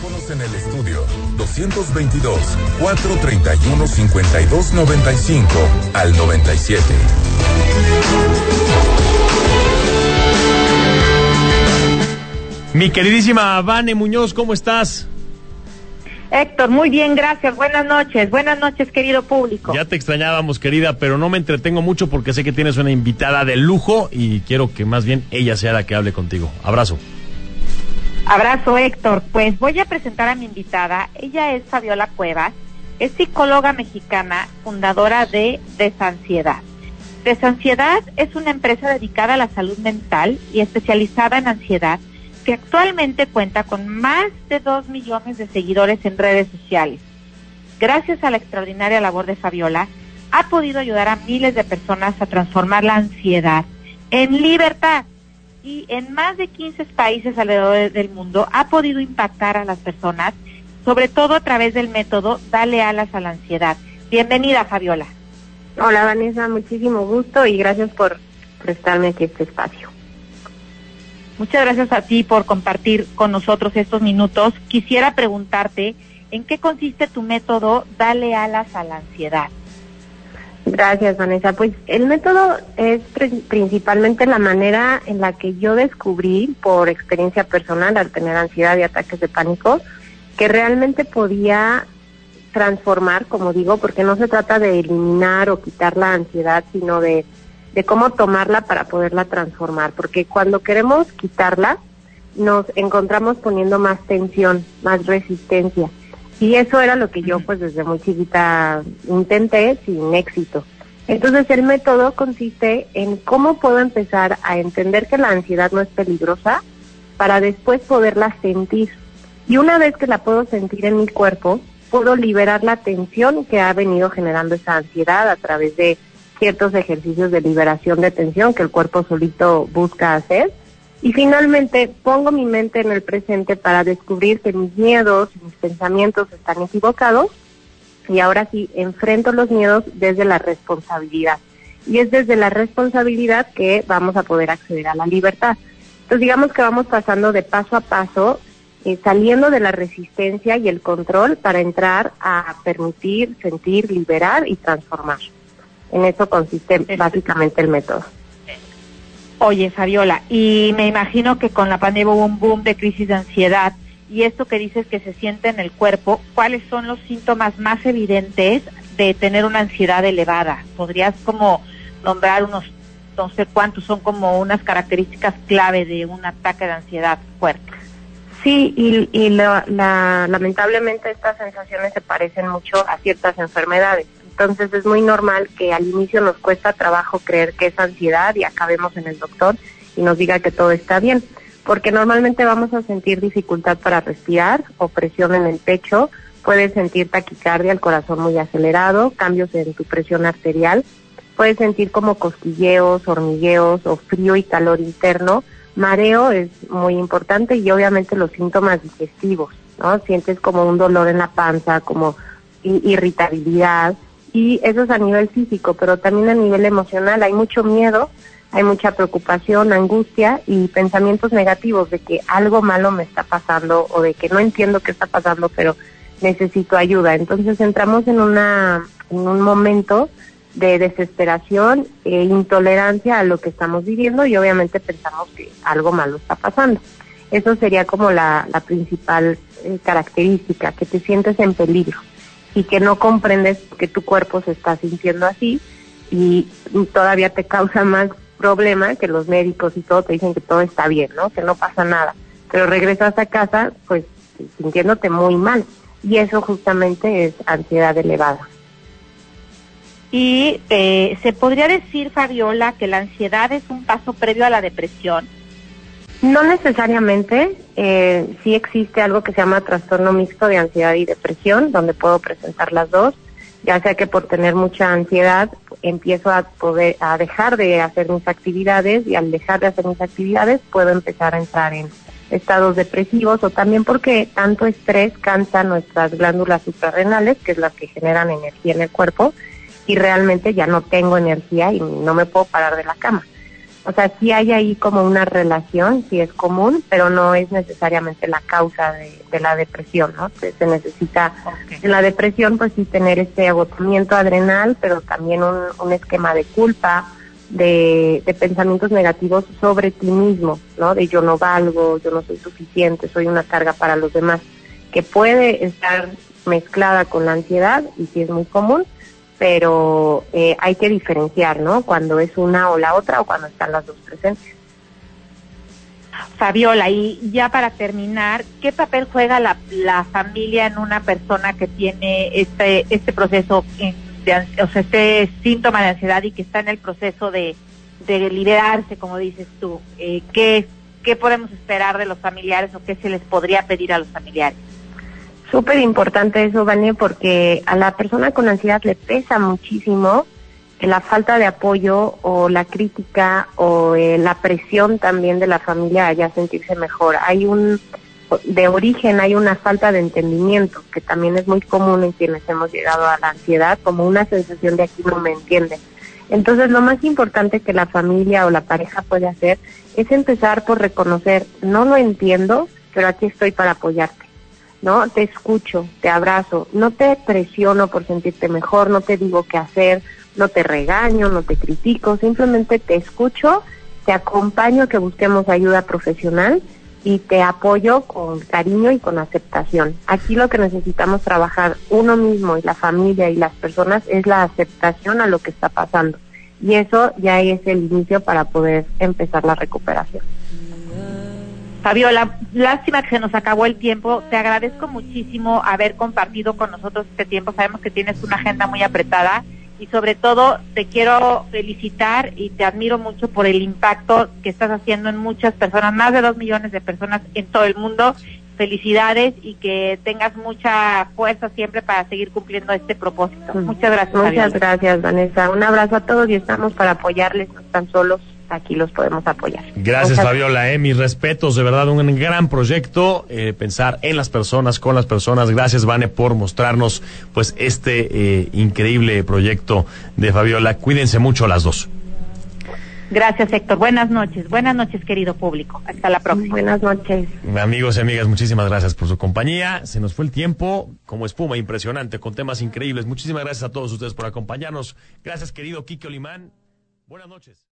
Teléfonos en el estudio 222-431-5295 al 97. Mi queridísima Vane Muñoz, ¿cómo estás? Héctor, muy bien, gracias. Buenas noches. Buenas noches, querido público. Ya te extrañábamos, querida, pero no me entretengo mucho porque sé que tienes una invitada de lujo y quiero que más bien ella sea la que hable contigo. Abrazo. Abrazo, Héctor. Pues voy a presentar a mi invitada. Ella es Fabiola Cuevas, es psicóloga mexicana, fundadora de Desansiedad. Desansiedad es una empresa dedicada a la salud mental y especializada en ansiedad que actualmente cuenta con más de dos millones de seguidores en redes sociales. Gracias a la extraordinaria labor de Fabiola, ha podido ayudar a miles de personas a transformar la ansiedad en libertad y en más de 15 países alrededor del mundo ha podido impactar a las personas, sobre todo a través del método Dale alas a la ansiedad. Bienvenida, Fabiola. Hola, Vanessa, muchísimo gusto y gracias por prestarme aquí este espacio. Muchas gracias a ti por compartir con nosotros estos minutos. Quisiera preguntarte, ¿en qué consiste tu método Dale alas a la ansiedad? Gracias, Vanessa. Pues el método es principalmente la manera en la que yo descubrí, por experiencia personal, al tener ansiedad y ataques de pánico, que realmente podía transformar, como digo, porque no se trata de eliminar o quitar la ansiedad, sino de de cómo tomarla para poderla transformar, porque cuando queremos quitarla, nos encontramos poniendo más tensión, más resistencia. Y eso era lo que yo pues desde muy chiquita intenté sin éxito. Entonces el método consiste en cómo puedo empezar a entender que la ansiedad no es peligrosa para después poderla sentir. Y una vez que la puedo sentir en mi cuerpo, puedo liberar la tensión que ha venido generando esa ansiedad a través de ciertos ejercicios de liberación de tensión que el cuerpo solito busca hacer. Y finalmente pongo mi mente en el presente para descubrir que mis miedos mis pensamientos están equivocados y ahora sí enfrento los miedos desde la responsabilidad. Y es desde la responsabilidad que vamos a poder acceder a la libertad. Entonces digamos que vamos pasando de paso a paso, eh, saliendo de la resistencia y el control para entrar a permitir, sentir, liberar y transformar. En eso consiste básicamente el método. Oye, Fabiola, y me imagino que con la pandemia hubo un boom de crisis de ansiedad y esto que dices que se siente en el cuerpo, ¿cuáles son los síntomas más evidentes de tener una ansiedad elevada? ¿Podrías como nombrar unos, no sé cuántos, son como unas características clave de un ataque de ansiedad fuerte? Sí, y, y lamentablemente estas sensaciones se parecen mucho a ciertas enfermedades. Entonces es muy normal que al inicio nos cuesta trabajo creer que es ansiedad y acabemos en el doctor y nos diga que todo está bien, porque normalmente vamos a sentir dificultad para respirar, opresión en el pecho, puedes sentir taquicardia, el corazón muy acelerado, cambios en tu presión arterial, puedes sentir como cosquilleos, hormigueos o frío y calor interno, mareo es muy importante y obviamente los síntomas digestivos, ¿no? Sientes como un dolor en la panza, como irritabilidad, y eso es a nivel físico, pero también a nivel emocional hay mucho miedo, hay mucha preocupación, angustia y pensamientos negativos de que algo malo me está pasando o de que no entiendo qué está pasando, pero necesito ayuda. Entonces entramos en una en un momento de desesperación e intolerancia a lo que estamos viviendo y obviamente pensamos que algo malo está pasando. Eso sería como la, principal eh, característica, que te sientes en peligro y que no comprendes que tu cuerpo se está sintiendo así y todavía te causa más problema que los médicos y todo te dicen que todo está bien, ¿no? Que no pasa nada. Pero regresas a casa pues sintiéndote muy mal y eso justamente es ansiedad elevada. Y eh, se podría decir, Fabiola, que la ansiedad es un paso previo a la depresión. No necesariamente, eh, sí existe algo que se llama trastorno mixto de ansiedad y depresión, donde puedo presentar las dos, ya sea que por tener mucha ansiedad empiezo a poder a dejar de hacer mis actividades y al dejar de hacer mis actividades puedo empezar a entrar en estados depresivos o también porque tanto estrés cansa nuestras glándulas suprarrenales, que es las que generan energía en el cuerpo, y realmente ya no tengo energía y no me puedo parar de la cama. O sea, sí hay ahí como una relación, sí es común, pero no es necesariamente la causa de, de la depresión, ¿no? Se, se necesita Ok. en la depresión, pues sí tener este agotamiento adrenal, pero también un, un esquema de culpa, de, de pensamientos negativos sobre ti mismo, ¿no? De yo no valgo, yo no soy suficiente, soy una carga para los demás, que puede estar mezclada con la ansiedad y sí es muy común, pero eh, hay que diferenciar, ¿no? Cuando es una o la otra o cuando están las dos presentes. Fabiola, y ya para terminar, ¿qué papel juega la, la familia en una persona que tiene este este proceso, de, o sea, este síntoma de ansiedad y que está en el proceso de, de liberarse, como dices tú? Eh, ¿qué, ¿Qué podemos esperar de los familiares o qué se les podría pedir a los familiares? Súper importante eso, Vane, porque a la persona con ansiedad le pesa muchísimo la falta de apoyo o la crítica o eh, la presión también de la familia haya sentirse mejor. Hay un, de origen hay una falta de entendimiento, que también es muy común en quienes hemos llegado a la ansiedad, como una sensación de aquí no me entienden. Entonces, lo más importante que la familia o la pareja puede hacer es empezar por reconocer, no lo entiendo, pero aquí estoy para apoyarte. ¿No? Te escucho, te abrazo, no te presiono por sentirte mejor, no te digo qué hacer, no te regaño, no te critico, simplemente te escucho, te acompaño a que busquemos ayuda profesional y te apoyo con cariño y con aceptación. Aquí lo que necesitamos trabajar uno mismo y la familia y las personas es la aceptación a lo que está pasando. Y eso ya es el inicio para poder empezar la recuperación. Fabiola, lástima que se nos acabó el tiempo. Te agradezco muchísimo haber compartido con nosotros este tiempo. Sabemos que tienes una agenda muy apretada y sobre todo te quiero felicitar y te admiro mucho por el impacto que estás haciendo en muchas personas, más de dos millones de personas en todo el mundo. Felicidades y que tengas mucha fuerza siempre para seguir cumpliendo este propósito. Muchas gracias. Muchas Fabiola. gracias, Vanessa. Un abrazo a todos y estamos para apoyarles. No están solos, aquí los podemos apoyar. Gracias, Muchas- Fabiola. Eh, mis respetos, de verdad, un gran proyecto. eh, pensar en las personas, con las personas. Gracias, Vane, por mostrarnos pues este eh, increíble proyecto de Fabiola. Cuídense mucho las dos. Gracias, Héctor. Buenas noches. Buenas noches, querido público. Hasta la próxima. Buenas noches. Amigos y amigas, muchísimas gracias por su compañía. Se nos fue el tiempo como espuma, impresionante, con temas increíbles. Muchísimas gracias a todos ustedes por acompañarnos. Gracias, querido Kike Olimán. Buenas noches.